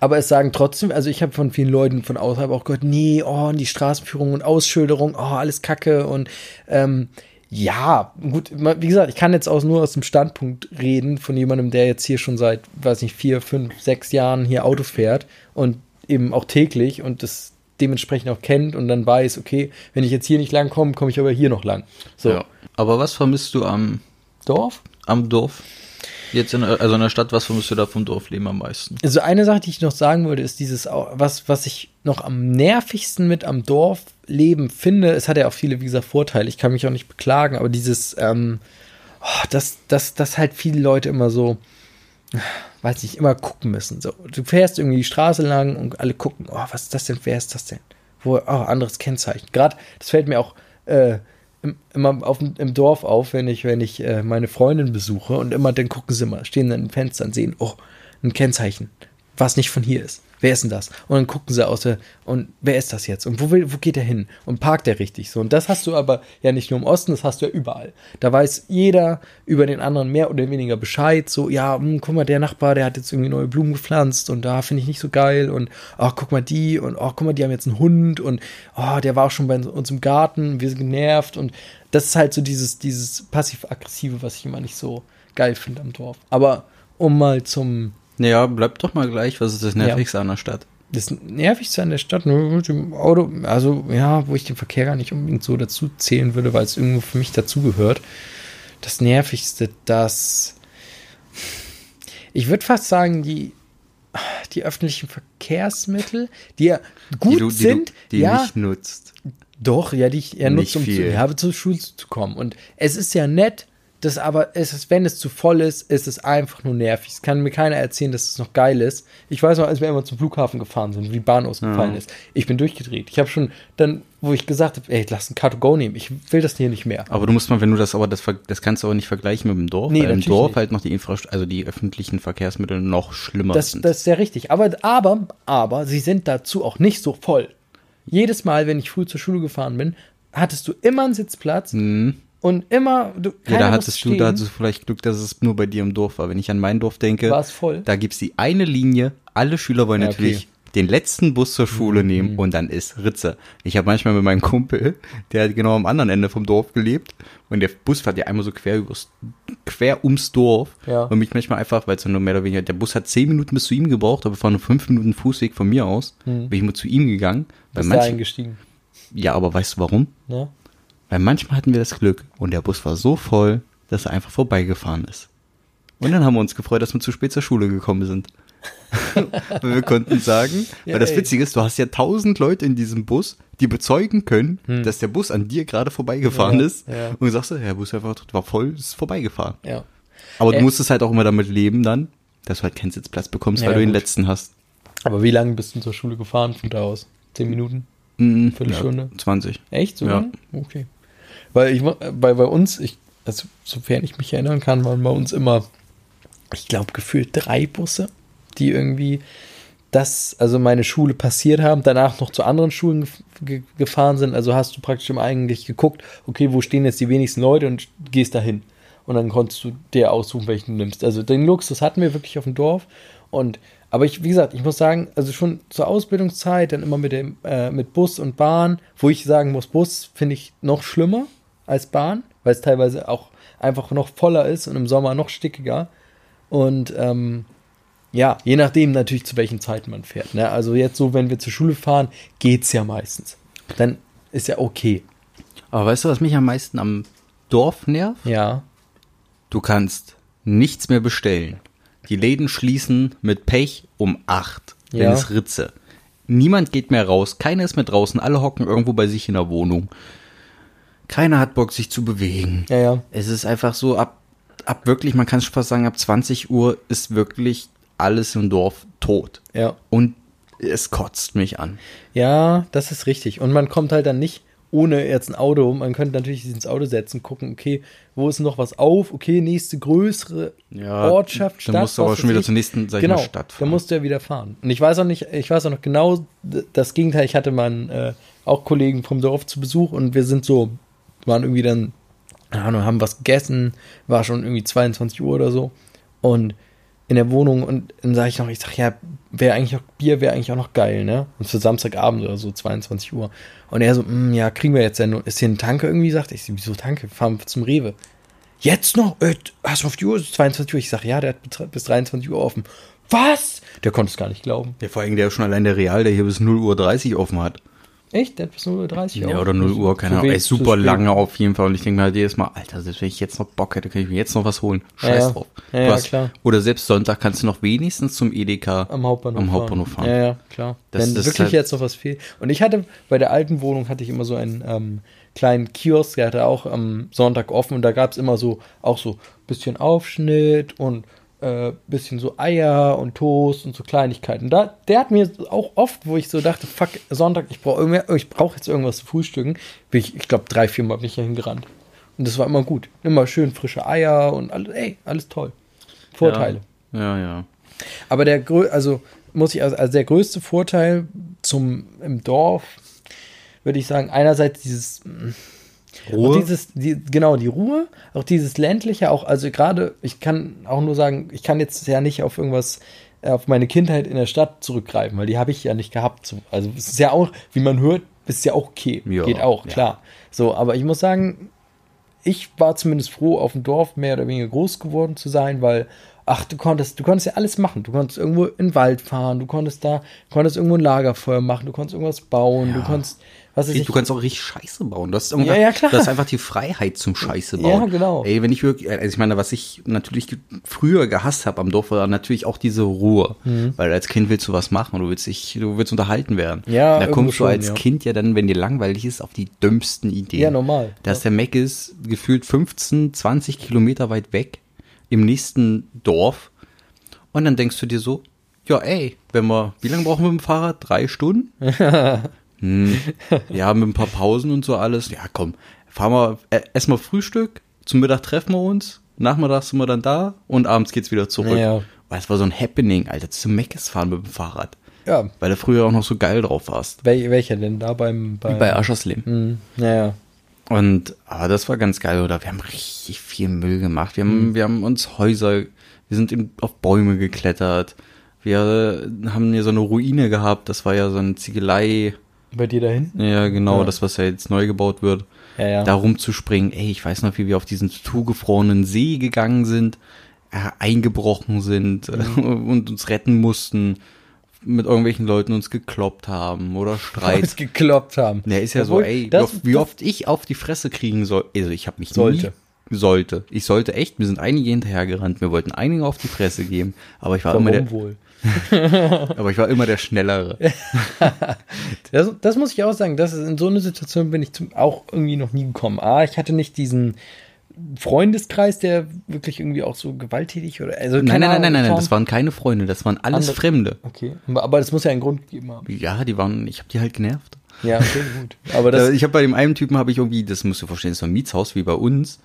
Aber es sagen trotzdem, also ich habe von vielen Leuten von außerhalb auch gehört, nee, oh, und die Straßenführung und Ausschilderung, oh, alles Kacke und ähm, ja, gut, wie gesagt, ich kann jetzt auch nur aus dem Standpunkt reden von jemandem, der jetzt hier schon seit, weiß nicht, vier, fünf, sechs Jahren hier Auto fährt und eben auch täglich und das dementsprechend auch kennt und dann weiß, okay, wenn ich jetzt hier nicht lang komme, komme ich aber hier noch lang. So. Ja. Aber was vermisst du am Dorf? Am Dorf? Jetzt in, also in der Stadt, was vermisst du da vom Dorfleben am meisten? Also eine Sache, die ich noch sagen wollte, ist dieses, was, was ich noch am nervigsten mit am Dorfleben finde, es hat ja auch viele, wie gesagt, Vorteile, ich kann mich auch nicht beklagen, aber dieses, ähm, oh, dass, dass, dass halt viele Leute immer so, weiß nicht, immer gucken müssen. So, du fährst irgendwie die Straße lang und alle gucken, oh, was ist das denn, wer ist das denn? Wo, oh, anderes Kennzeichen. Gerade, das fällt mir auch äh, immer auf, im Dorf auf, wenn ich, wenn ich äh, meine Freundin besuche und immer dann gucken sie mal, stehen dann in den Fenstern, sehen, oh, ein Kennzeichen, was nicht von hier ist wer ist denn das? Und dann gucken sie aus der, und wer ist das jetzt? Und wo, will, wo geht der hin? Und parkt der richtig so? Und das hast du aber ja nicht nur im Osten, das hast du ja überall. Da weiß jeder über den anderen mehr oder weniger Bescheid. So, ja, mh, hm, guck mal, der Nachbar, der hat jetzt irgendwie neue Blumen gepflanzt und da finde ich nicht so geil. Und, ach, guck mal die und, ach, guck mal, die haben jetzt einen Hund und, oh, der war auch schon bei uns im Garten, wir sind genervt. Und das ist halt so dieses, dieses passiv-aggressive, was ich immer nicht so geil finde am Dorf. Aber um mal zum ja, bleib doch mal gleich. Was ist das Nervigste ja. an der Stadt? Das Nervigste an der Stadt, nur mit dem Auto, also ja, wo ich den Verkehr gar nicht unbedingt so dazu zählen würde, weil es irgendwo für mich dazugehört. Das Nervigste, dass ich würde fast sagen, die, die öffentlichen Verkehrsmittel, die ja gut die du, die sind, du, die ja, nicht nutzt. Doch, ja, die ich eher nutze, um zu, ja, zur Schule zu kommen. Und es ist ja nett, das aber ist es, wenn es zu voll ist, ist es einfach nur nervig. Es kann mir keiner erzählen, dass es noch geil ist. Ich weiß noch, als wir immer zum Flughafen gefahren sind, wie die Bahn ausgefallen ja. ist. Ich bin durchgedreht. Ich habe schon dann, wo ich gesagt habe, ey, lass ein Car2Go nehmen. Ich will das hier nicht mehr. Aber du musst mal, wenn du das aber, das, das kannst du aber nicht vergleichen mit dem Dorf. Nee, weil im Dorf nicht. halt noch die Infrastruktur, also die öffentlichen Verkehrsmittel noch schlimmer das, sind. Das ist sehr richtig. Aber, aber, aber, sie sind dazu auch nicht so voll. Jedes Mal, wenn ich früh zur Schule gefahren bin, hattest du immer einen Sitzplatz. Mhm und immer, du, ja, da hattest du, da hattest du vielleicht Glück, dass es nur bei dir im Dorf war. Wenn ich an mein Dorf denke, war es voll. Da gibt es die eine Linie, alle Schüler wollen ja, natürlich okay. den letzten Bus zur Schule mhm. nehmen und dann ist Ritze. Ich habe manchmal mit meinem Kumpel, der hat genau am anderen Ende vom Dorf gelebt und der Bus fährt ja einmal so quer übers, quer ums Dorf ja. und mich manchmal einfach, weil es nur mehr oder weniger, der Bus hat zehn Minuten bis zu ihm gebraucht, aber war nur fünf Minuten Fußweg von mir aus, mhm. bin ich mal zu ihm gegangen. Bist da eingestiegen? Ja, aber weißt du warum? Ja. Weil manchmal hatten wir das Glück und der Bus war so voll, dass er einfach vorbeigefahren ist. Und dann haben wir uns gefreut, dass wir zu spät zur Schule gekommen sind. [LAUGHS] weil wir konnten sagen, ja, weil das. Witzige ist, du hast ja tausend Leute in diesem Bus, die bezeugen können, hm. dass der Bus an dir gerade vorbeigefahren ja, ist. Ja. Und du sagst, der Bus war voll, ist vorbeigefahren. Ja. Aber du äh, musstest halt auch immer damit leben dann, dass du halt keinen Sitzplatz bekommst, weil du den letzten hast. Aber wie lange bist du zur Schule gefahren von da aus? Zehn Minuten? Mhm, Viertelstunde? Ja, 20. Echt? So ja. Okay. Weil ich bei, bei uns, ich, also sofern ich mich erinnern kann, waren bei uns immer, ich glaube, gefühlt drei Busse, die irgendwie das, also meine Schule passiert haben, danach noch zu anderen Schulen ge gefahren sind. Also hast du praktisch immer eigentlich geguckt, okay, wo stehen jetzt die wenigsten Leute und gehst dahin. Und dann konntest du dir aussuchen, welchen du nimmst. Also den Luxus hatten wir wirklich auf dem Dorf. Und aber ich, wie gesagt, ich muss sagen, also schon zur Ausbildungszeit, dann immer mit dem, äh, mit Bus und Bahn, wo ich sagen muss, Bus finde ich noch schlimmer als Bahn, weil es teilweise auch einfach noch voller ist und im Sommer noch stickiger. Und ähm, ja, je nachdem natürlich, zu welchen Zeiten man fährt. Ne? Also jetzt so, wenn wir zur Schule fahren, geht es ja meistens. Dann ist ja okay. Aber weißt du, was mich am meisten am Dorf nervt? Ja. Du kannst nichts mehr bestellen. Die Läden schließen mit Pech um 8, wenn Ja. es ritze. Niemand geht mehr raus, keiner ist mehr draußen, alle hocken irgendwo bei sich in der Wohnung. Keiner hat Bock, sich zu bewegen. Ja, ja. Es ist einfach so, ab, ab wirklich, man kann schon fast sagen, ab 20 Uhr ist wirklich alles im Dorf tot. Ja. Und es kotzt mich an. Ja, das ist richtig. Und man kommt halt dann nicht ohne jetzt ein Auto. Man könnte natürlich sich ins Auto setzen, gucken, okay, wo ist noch was auf? Okay, nächste größere Ja, Ortschaft, dann Stadt. musst du aber schon wieder ich. zur nächsten, sag genau, mal, Stadt fahren. Dann musst du ja wieder fahren. Und ich weiß auch nicht, ich weiß auch noch genau das Gegenteil. Ich hatte mal äh, auch Kollegen vom Dorf zu Besuch und wir sind so, waren irgendwie dann, keine Ahnung, haben was gegessen, war schon irgendwie 22 Uhr oder so. Und in der Wohnung und dann sage ich noch, ich sag ja, wäre eigentlich auch Bier, wäre eigentlich auch noch geil, ne? Und für Samstagabend oder so, 22 Uhr. Und er so, "Mm, ja, kriegen wir jetzt denn ist hier ein Tanke irgendwie? Sagt ich, wieso Tanke? Fahren wir zum Rewe. Jetzt noch? Äh, hast du auf die Uhr? Es ist 22 Uhr. Ich sag, ja, der hat bis- bis 23 Uhr offen. Was? Der konnte es gar nicht glauben. Ja, vor allem der schon allein der Real, der hier bis 0 Uhr 30 offen hat. Echt? Der hat bis 0.30 Uhr Ja, oder 0 Uhr, keine Ahnung. Ey, super lange auf jeden Fall. Und ich denke mir halt jedes Mal, Alter, selbst wenn ich jetzt noch Bock hätte, könnte ich mir jetzt noch was holen. Scheiß ja. drauf. Ja, ja, klar. Oder selbst Sonntag kannst du noch wenigstens zum Edeka Am Hauptbahnhof, am Hauptbahnhof fahren. Ja, ja, klar. Das- Wenn das ist wirklich halt- jetzt noch was fehlt. Und ich hatte, bei der alten Wohnung hatte ich immer so einen ähm, kleinen Kiosk, der hatte auch am Sonntag offen und da gab es immer so, auch so bisschen Aufschnitt und äh, bisschen so Eier und Toast und so Kleinigkeiten. Da, der hat mir auch oft, wo ich so dachte, fuck, Sonntag, ich brauche ich brauch jetzt irgendwas zu frühstücken, bin ich, ich glaube, drei, vier Mal bin ich dahin gerannt. Und das war immer gut. Immer schön frische Eier und alles, ey, alles toll. Vorteile. Ja, ja. ja. Aber der also muss ich also, also der größte Vorteil zum im Dorf würde ich sagen einerseits dieses mh, auch dieses die, genau die Ruhe, auch dieses ländliche auch also gerade ich kann auch nur sagen, ich kann jetzt ja nicht auf irgendwas äh, auf meine Kindheit in der Stadt zurückgreifen, weil die habe ich ja nicht gehabt. So, Also es ist ja auch, wie man hört, ist ja auch okay, Ja, geht auch, ja. klar. So, aber ich muss sagen, ich war zumindest froh, auf dem Dorf mehr oder weniger groß geworden zu sein, weil, ach, du konntest, du konntest ja alles machen. Du konntest irgendwo in den Wald fahren, du konntest da, du konntest irgendwo ein Lagerfeuer machen, du konntest irgendwas bauen, du Ja. konntest, was ich, Du kannst auch richtig Scheiße bauen. Das ist, Ja, ja, klar. das ist einfach die Freiheit zum Scheiße bauen. Ja, genau. Ey, wenn ich wirklich, also ich meine, was ich natürlich früher gehasst habe am Dorf, war natürlich auch diese Ruhe. Mhm. Weil als Kind willst du was machen, du willst dich, du willst unterhalten werden. Ja, Da irgendwo kommst du schon, als ja. Kind ja dann, wenn dir langweilig ist, auf die dümmsten Ideen. Ja, normal. Da ist der Mac ist gefühlt 15, 20 Kilometer weit weg im nächsten Dorf. Und dann denkst du dir so, ja, ey, wenn wir, wie lange brauchen wir mit dem Fahrrad? Drei Stunden? [LAUGHS] hm, ja, mit ein paar Pausen und so alles. Ja, komm, fahren wir, äh, erstmal Frühstück, zum Mittag treffen wir uns, nachmittags sind wir dann da und abends geht's wieder zurück. Ja. Weil es war so ein Happening, Alter, zum Meckes fahren mit dem Fahrrad. ja, Weil du früher auch noch so geil drauf warst. wel, welcher denn da beim, beim Bei Aschersleben. Hm, naja. Und aber das war ganz geil, oder? Wir haben richtig viel Müll gemacht. Wir haben, wir haben uns Häuser, wir sind in, auf Bäume geklettert. Wir haben hier so eine Ruine gehabt. Das war ja so eine Ziegelei. Bei dir da hinten? Ja, genau, Ja. das, was ja jetzt neu gebaut wird. Ja, ja. Da rumzuspringen. Ey, ich weiß noch, wie wir auf diesen zugefrorenen See gegangen sind, äh, eingebrochen sind äh, [LAUGHS] und uns retten mussten. Mit irgendwelchen Leuten uns gekloppt haben oder Streit. Uns gekloppt haben. Ja, ist ja Obwohl, so, ey, das- wie, oft, ich auf die Fresse kriegen soll. Also ich habe mich Sollte. nie sollte. Ich sollte echt, mir sind einige hinterhergerannt, mir wollten einige auf die Fresse geben, aber ich war immer der, Warum wohl? Aber ich war immer der schnellere. [LAUGHS] Das, das muss ich auch sagen, das ist, in so eine Situation bin ich zum, auch irgendwie noch nie gekommen. Ah, ich hatte nicht diesen Freundeskreis, der wirklich irgendwie auch so gewalttätig oder also Nein, nein, nein, nein, nein, nein, das waren keine Freunde, das waren alles Andere- Fremde. Okay, aber, das muss ja einen Grund gegeben haben. Ja, die waren, ich habe die halt genervt. Ja, okay, gut. Aber das, Äh, ich habe bei dem einen Typen habe ich irgendwie, das musst du verstehen, das ist so ein Mietshaus wie bei uns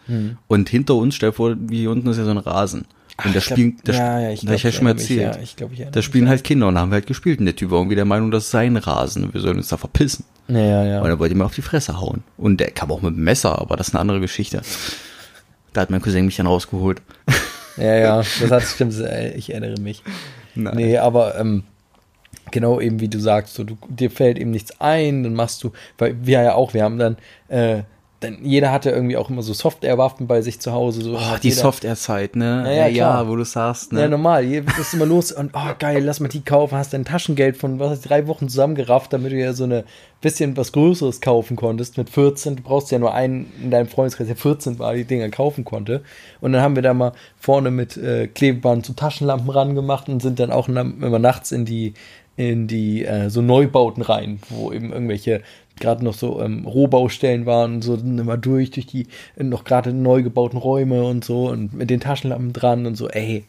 und hinter uns, stell dir vor, wie hier unten ist ja so ein Rasen. Und da ich spielen, da, ja, ja, ich glaub, ich ich schon mal erzählt. ja, ich glaub, ich da spielen halt Kinder und da haben wir halt gespielt und der Typ war irgendwie der Meinung, das ist sein Rasen, wir sollen uns da verpissen. ja, ja, ja. Und er wollte mir auf die Fresse hauen. Und der kam auch mit dem Messer, aber das ist eine andere Geschichte. Da hat mein Cousin mich dann rausgeholt. Ja, ja, [LAUGHS] das hat stimmt, äh, ich erinnere mich. Nein. Nee, aber ähm, genau eben wie du sagst, so, du, dir fällt eben nichts ein, dann machst du, weil wir ja auch, wir haben dann äh, denn jeder hatte irgendwie auch immer so Software-Waffen bei sich zu Hause. So Oh, die Software-Zeit, ne? Ja, ja, klar. wo du sagst, ne? Ja, normal. Hier bist immer los und, oh, geil, lass mal die kaufen. Hast dein Taschengeld von, was drei Wochen zusammengerafft, damit du ja so eine bisschen was Größeres kaufen konntest. Mit 14, du brauchst ja nur einen in deinem Freundeskreis, der 14 war, die Dinger kaufen konnte. Und dann haben wir da mal vorne mit äh, Klebeband so Taschenlampen rangemacht und sind dann auch immer nachts in die, in die äh, so Neubauten rein, wo eben irgendwelche gerade noch so ähm, Rohbaustellen waren und so dann immer durch, durch die äh, noch gerade neu gebauten Räume und so und mit den Taschenlampen dran und so, ey.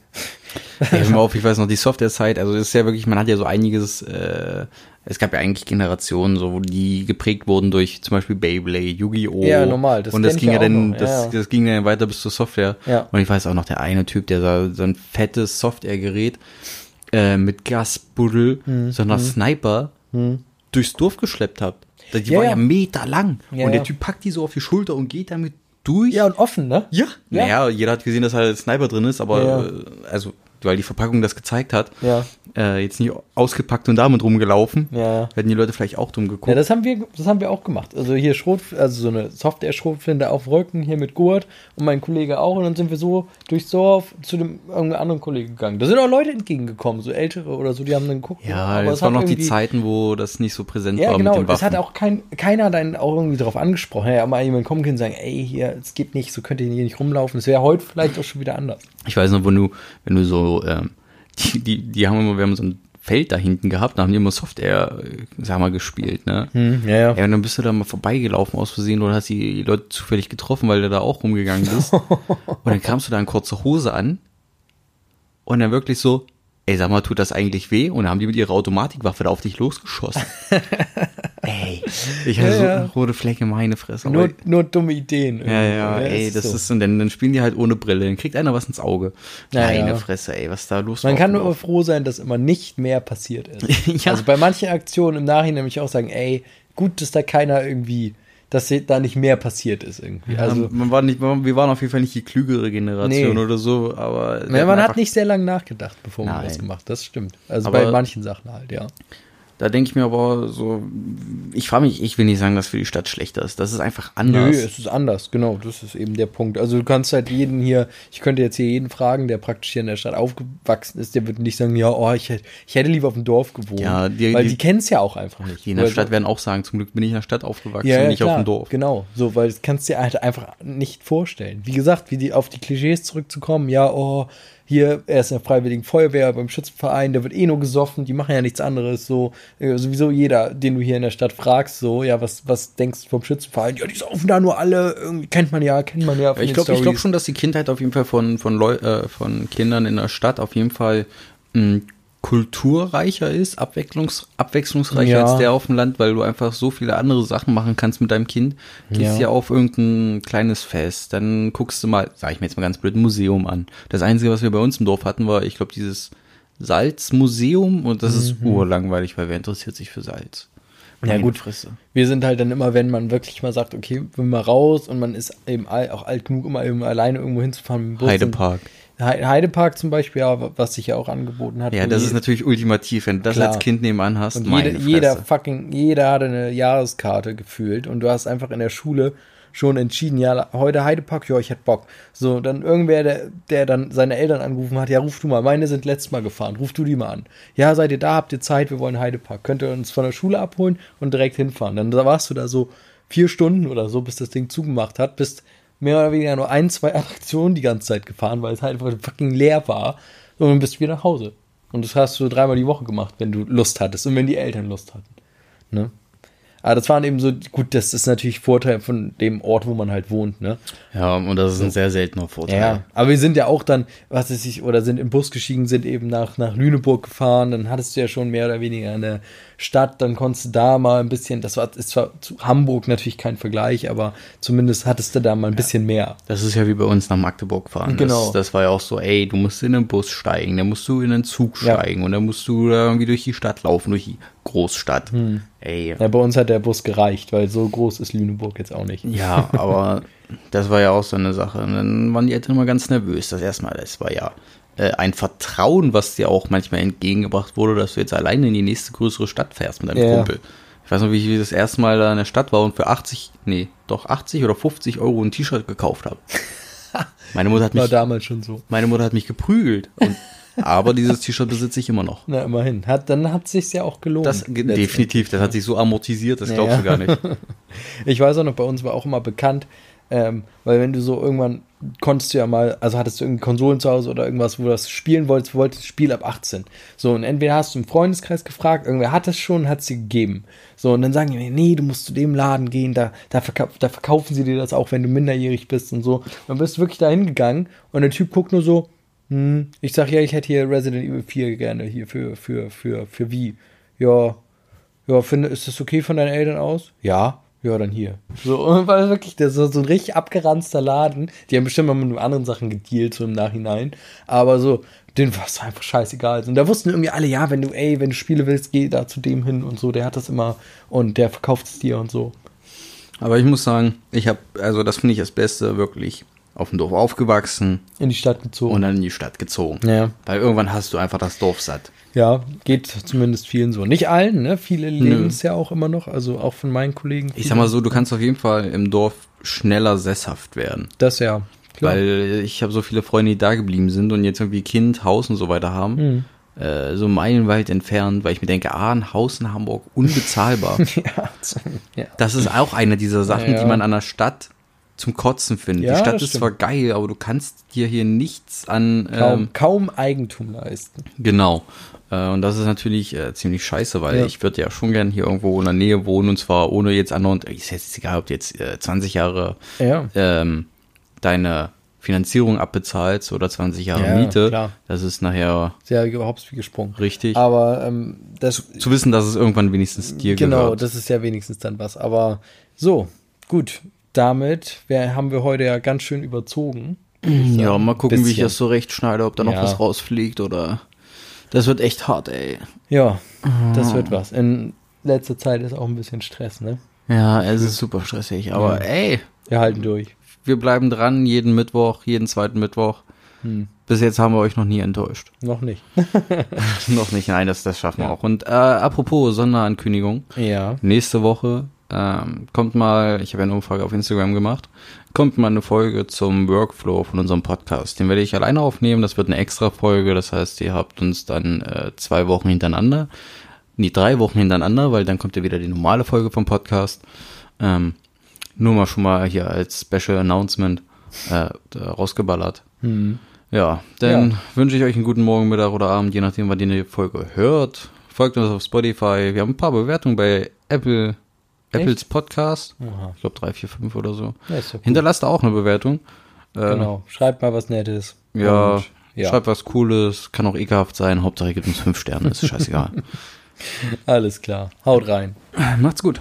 Ja, hör auf, ich weiß noch, die Software-Zeit, also das ist ja wirklich, man hat ja so einiges, äh, es gab ja eigentlich Generationen, so, die geprägt wurden durch zum Beispiel Beyblade, Yu-Gi-Oh! Ja, normal, das und das ging ja dann, noch, das, ja. das ging dann weiter bis zur Software. Ja. Und ich weiß auch noch, der eine Typ, der so, so ein fettes Software-Gerät äh, mit Gasbuddel, Hm, so einer Sniper durchs Dorf geschleppt hat. Die Ja, war ja. ja Meter lang. Ja, und der. Typ packt die so auf die Schulter und geht damit durch. Ja, und offen, ne? Ja. Ja. Naja, jeder hat gesehen, dass halt Sniper drin ist, aber äh, also, weil die Verpackung das gezeigt hat, Ja. äh, jetzt nicht ausgepackt und damit rumgelaufen, Ja. hätten die Leute vielleicht auch dumm geguckt. Ja, das haben wir, das haben wir auch gemacht. Also hier Schrot, also so eine Software-Schrotflinte auf Rücken, hier mit Gurt und mein Kollege auch. Und dann sind wir so durchs Dorf zu dem irgendeinem anderen Kollegen gegangen. Da sind auch Leute entgegengekommen, so ältere oder so, die haben dann geguckt. ja, aber das es waren noch die Zeiten, wo das nicht so präsent Ja, war genau. mit den Das Waffen. hat auch kein, keiner dann auch irgendwie darauf angesprochen. Ja, mal jemand kommen können und sagen, ey, hier, es geht nicht, so könnt ihr hier nicht rumlaufen. Das wäre heute vielleicht auch schon wieder anders. Ich weiß noch, wenn du, wenn du so, ähm, die, die, die haben immer, wir haben so ein Feld da hinten gehabt, da haben die immer Software, äh, sag mal, gespielt, ne? ja, ja. Ja, und dann bist du da mal vorbeigelaufen aus Versehen oder hast die Leute zufällig getroffen, weil du da auch rumgegangen bist. [LAUGHS] und dann kamst du da in kurze Hose an und dann wirklich so, ey, sag mal, tut das eigentlich weh? Und dann haben die mit ihrer Automatikwaffe da auf dich losgeschossen. [LAUGHS] [LAUGHS] ich hatte Ja, so eine rote Flecke, meine Fresse. Nur, nur dumme Ideen. ja, ja, irgendwie. ey, das so. ist, und dann, dann spielen die halt ohne Brille, dann kriegt einer was ins Auge. Meine. Fresse, ey, was ist da los Man war kann nur froh sein, dass immer nicht mehr passiert ist. [LAUGHS] Also bei manchen Aktionen im Nachhinein nämlich auch sagen, ey, gut, dass da keiner irgendwie, dass da nicht mehr passiert ist irgendwie. Also, man war nicht, man- wir waren auf jeden Fall nicht die klügere Generation Nee. oder so, aber. ja, man hat nicht sehr lange nachgedacht, bevor man Nein. was gemacht. Das stimmt. Also Aber- bei manchen Sachen halt, ja. Da denke ich mir aber so, ich frage mich, ich will nicht sagen, dass für die Stadt schlechter ist. Das ist einfach Nö, anders. es ist anders, genau. Das ist eben der Punkt. Also du kannst halt jeden hier, ich könnte jetzt hier jeden fragen, der praktisch hier in der Stadt aufgewachsen ist, der wird nicht sagen, ja, oh, ich hätte, ich hätte lieber auf dem Dorf gewohnt. Ja, die- weil die- die, kennen es ja auch einfach nicht. die in der Weil- Stadt werden auch sagen, zum Glück bin ich in der Stadt aufgewachsen ja, und nicht klar, auf dem Dorf. Genau, so, weil das kannst du dir halt einfach nicht vorstellen. Wie gesagt, wie die auf die Klischees zurückzukommen, ja, oh, hier, er ist in der Freiwilligen Feuerwehr beim Schützenverein, der wird eh nur gesoffen, die machen ja nichts anderes, so, äh, sowieso jeder, den du hier in der Stadt fragst, so, ja, was, was denkst du vom Schützenverein? Ja, die saufen da nur alle, irgendwie, kennt man ja, kennt man ja von Ich glaube ich glaub schon, dass die Kindheit auf jeden Fall von, von, Leu äh, von Kindern in der Stadt auf jeden Fall mh, kulturreicher ist, abwechslungs abwechslungsreicher Ja. als der auf dem Land, weil du einfach so viele andere Sachen machen kannst mit deinem Kind. Gehst Ja. ja auf irgendein kleines Fest, dann guckst du mal, sag ich mir jetzt mal ganz blöd, ein Museum an. Das Einzige, was wir bei uns im Dorf hatten, war, ich glaube, dieses Salzmuseum und das ist urlangweilig, weil wer interessiert sich für Salz? Mhm. Ja, gut. Fresse. Wir sind halt dann immer, wenn man wirklich mal sagt, okay, wir mal raus und man ist eben auch alt genug, immer eben alleine irgendwo hinzufahren. mit dem Bus. Heidepark. He- Heidepark zum Beispiel, ja, was sich ja auch angeboten hat. Ja, das ist natürlich ultimativ, wenn du das Klar. als Kind nebenan hast. Und jede, jeder fucking, jeder hatte eine Jahreskarte gefühlt und du hast einfach in der Schule schon entschieden, ja, heute Heidepark, ja, ich hätte Bock. So, dann irgendwer, der, der dann seine Eltern angerufen hat, ja, ruf du mal, meine sind letztes Mal gefahren, ruf du die mal an. Ja, seid ihr da, habt ihr Zeit, wir wollen Heidepark. Könnt ihr uns von der Schule abholen und direkt hinfahren. Dann da warst du da so vier Stunden oder so, bis das Ding zugemacht hat, bist mehr oder weniger nur ein, zwei [LAUGHS] Attraktionen die ganze Zeit gefahren, weil es halt einfach fucking leer war. Und dann bist du wieder nach Hause. Und das hast du dreimal die Woche gemacht, wenn du Lust hattest und wenn die Eltern Lust hatten. Ne? Aber das waren eben so, gut, das ist natürlich Vorteil von dem Ort, wo man halt wohnt, ne? Ja, und das ist ein sehr seltener Vorteil. Ja, aber wir sind ja auch dann, was weiß ich, oder sind im Bus gestiegen, sind eben nach, nach Lüneburg gefahren, dann hattest du ja schon mehr oder weniger eine Stadt, dann konntest du da mal ein bisschen, das war, ist zwar zu Hamburg natürlich kein Vergleich, aber zumindest hattest du da mal ein bisschen mehr. Das ist ja wie bei uns nach Magdeburg fahren. Genau. Das, das war ja auch so, ey, du musst in den Bus steigen, dann musst du in den Zug Ja. steigen und dann musst du da irgendwie durch die Stadt laufen, durch die Großstadt. Hm. Ey. Ja, bei uns hat der Bus gereicht, weil so groß ist Lüneburg jetzt auch nicht. Ja, aber [LAUGHS] das war ja auch so eine Sache. Und dann waren die Eltern immer ganz nervös. Das erstmal, das war ja äh, ein Vertrauen, was dir auch manchmal entgegengebracht wurde, dass du jetzt alleine in die nächste größere Stadt fährst mit deinem Ja. Kumpel. Ich weiß noch, wie ich das erste Mal da in der Stadt war und für 80, nee, doch 80 oder 50 Euro ein T-Shirt gekauft habe. [LAUGHS] Meine Mutter hat War mich, damals schon so. meine Mutter hat mich geprügelt. Und, [LAUGHS] aber dieses T-Shirt besitze ich immer noch. Na, immerhin. Hat, dann hat sich's ja auch gelohnt. Das definitiv, das hat sich so amortisiert, das glaubst du gar nicht. [LAUGHS] Ich weiß auch noch, bei uns war auch immer bekannt, ähm, weil wenn du so irgendwann konntest du ja mal, also hattest du irgendwie Konsolen zu Hause oder irgendwas, wo du das spielen wolltest, wolltest das Spiel ab 18. So, und entweder hast du im Freundeskreis gefragt, irgendwer hat es schon, hat dir gegeben. So, und dann sagen die nee, du musst zu dem Laden gehen, da, da, verkau da verkaufen sie dir das auch, wenn du minderjährig bist und so. Dann bist du wirklich da hingegangen und der Typ guckt nur so, hm, ich sag ja, ich hätte hier Resident Evil 4 gerne hier für, für, für, für wie? Ja, ja, finde, ist das okay von deinen Eltern aus? Ja. Ja, dann hier. So, [LAUGHS] war wirklich das ist so ein richtig abgeranzter Laden. Die haben bestimmt mal mit anderen Sachen gedealt, so im Nachhinein. Aber so, denen war es einfach scheißegal. Und da wussten irgendwie alle, ja, wenn du, ey, wenn du Spiele willst, geh da zu dem hin und so. Der hat das immer und der verkauft es dir und so. Aber ich muss sagen, ich habe, also das finde ich das Beste, wirklich auf dem Dorf aufgewachsen In die Stadt gezogen. und dann in die Stadt gezogen. ja. Weil irgendwann hast du einfach das Dorf satt. Ja, geht zumindest vielen so. Nicht allen, ne? Viele leben es ja auch immer noch, also auch von meinen Kollegen. Ich sag mal so, du kannst auf jeden Fall im Dorf schneller sesshaft werden. Das ja. Klar. Weil ich habe so viele Freunde, die da geblieben sind und jetzt irgendwie Kind, Haus und so weiter haben. Mhm. Äh, so meilenweit entfernt, weil ich mir denke, ah, ein Haus in Hamburg, unbezahlbar. [LAUGHS] ja. ja. das ist auch eine dieser Sachen, Ja. die man an der Stadt zum Kotzen findet. Die Stadt ist stimmt. zwar geil, aber du kannst dir hier nichts an Kaum, ähm, kaum Eigentum leisten. Genau. Äh, Und das ist natürlich äh, ziemlich scheiße, weil Ja. ich würde ja schon gern hier irgendwo in der Nähe wohnen und zwar ohne jetzt anderen, ist jetzt egal, ob du jetzt äh, 20 Jahre Ja. ähm, deine Finanzierung abbezahlst oder 20 Jahre Ja, Miete. klar. Das ist nachher Sehr überhaupt wie gesprungen. richtig. Aber ähm, das Zu wissen, dass es irgendwann wenigstens dir genau, gehört. das ist ja wenigstens dann was. Aber so, gut. Damit wär, haben wir heute ja ganz schön überzogen. Ja, mal gucken, wie ich Bisschen. das so recht schneide, ob da noch Ja. was rausfliegt oder. Das wird echt hart, ey. Ja, das wird was. In letzter Zeit ist auch ein bisschen Stress, ne? Ja, es ist super stressig, aber Ja. ey, Wir halten durch. wir bleiben dran, jeden Mittwoch, jeden zweiten Mittwoch. Hm. Bis jetzt haben wir euch noch nie enttäuscht. [LAUGHS] Noch nicht. [LAUGHS] noch nicht, nein, das, das schaffen wir Ja. auch. Und äh, apropos Sonderankündigung, Ja. nächste Woche ähm, kommt mal, ich habe ja eine Umfrage auf Instagram gemacht, kommt mal eine Folge zum Workflow von unserem Podcast. Den werde ich alleine aufnehmen, das wird eine extra Folge, das heißt, ihr habt uns dann äh, zwei Wochen hintereinander, nee, drei Wochen hintereinander, weil dann kommt ja wieder die normale Folge vom Podcast. Ähm, nur mal schon mal hier als Special Announcement äh, rausgeballert. Hm. Ja, dann Ja. wünsche ich euch einen guten Morgen, Mittag oder Abend, je nachdem, wann ihr die Folge hört. Folgt uns auf Spotify. Wir haben ein paar Bewertungen bei Apple, Apples Podcast. Aha. Ich glaube drei, vier, fünf oder so. Ja, ja cool. Hinterlasst auch eine Bewertung. Äh, Genau. Schreibt mal was Nettes. Ja, Und, ja. schreibt was Cooles, kann auch ekelhaft sein. Hauptsache, gebt uns fünf Sterne, ist scheißegal. [LAUGHS] Alles klar. Haut rein. Macht's gut.